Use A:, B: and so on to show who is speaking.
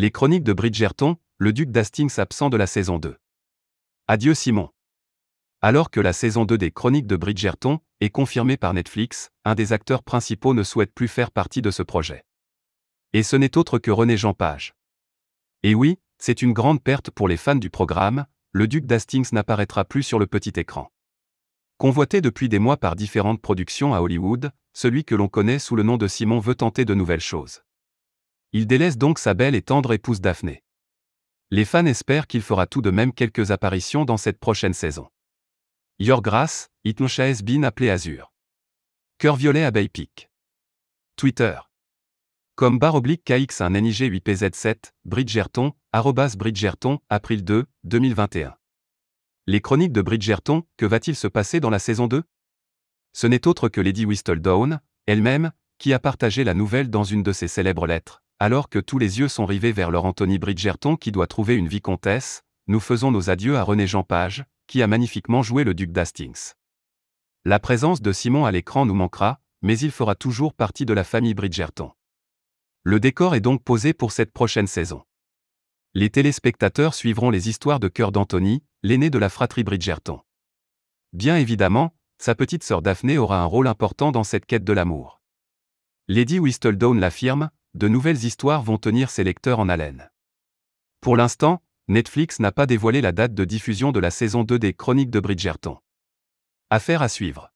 A: Les chroniques de Bridgerton, le duc d'Hastings absent de la saison 2. Adieu Simon. Alors que la saison 2 des chroniques de Bridgerton est confirmée par Netflix, un des acteurs principaux ne souhaite plus faire partie de ce projet. Et ce n'est autre que René Jean Page. Et oui, c'est une grande perte pour les fans du programme, le duc d'Hastings n'apparaîtra plus sur le petit écran. Convoité depuis des mois par différentes productions à Hollywood, celui que l'on connaît sous le nom de Simon veut tenter de nouvelles choses. Il délaisse donc sa belle et tendre épouse Daphné. Les fans espèrent qu'il fera tout de même quelques apparitions dans cette prochaine saison. Your Grace, Itnosha has been appelé Azur. Cœur violet à Peak. Twitter. Comme barre oblique KX1 NIG 8PZ7, Bridgerton, arrobas Bridgerton, April 2, 2021. Les chroniques de Bridgerton, que va-t-il se passer dans la saison 2 Ce n'est autre que Lady Whistledown, elle-même, qui a partagé la nouvelle dans une de ses célèbres lettres. Alors que tous les yeux sont rivés vers leur Anthony Bridgerton qui doit trouver une vicomtesse, nous faisons nos adieux à René Jean Page, qui a magnifiquement joué le duc d'Hastings. La présence de Simon à l'écran nous manquera, mais il fera toujours partie de la famille Bridgerton. Le décor est donc posé pour cette prochaine saison. Les téléspectateurs suivront les histoires de cœur d'Anthony, l'aîné de la fratrie Bridgerton. Bien évidemment, sa petite sœur Daphné aura un rôle important dans cette quête de l'amour. Lady Whistledown l'affirme, de nouvelles histoires vont tenir ses lecteurs en haleine. Pour l'instant, Netflix n'a pas dévoilé la date de diffusion de la saison 2 des Chroniques de Bridgerton. Affaire à suivre.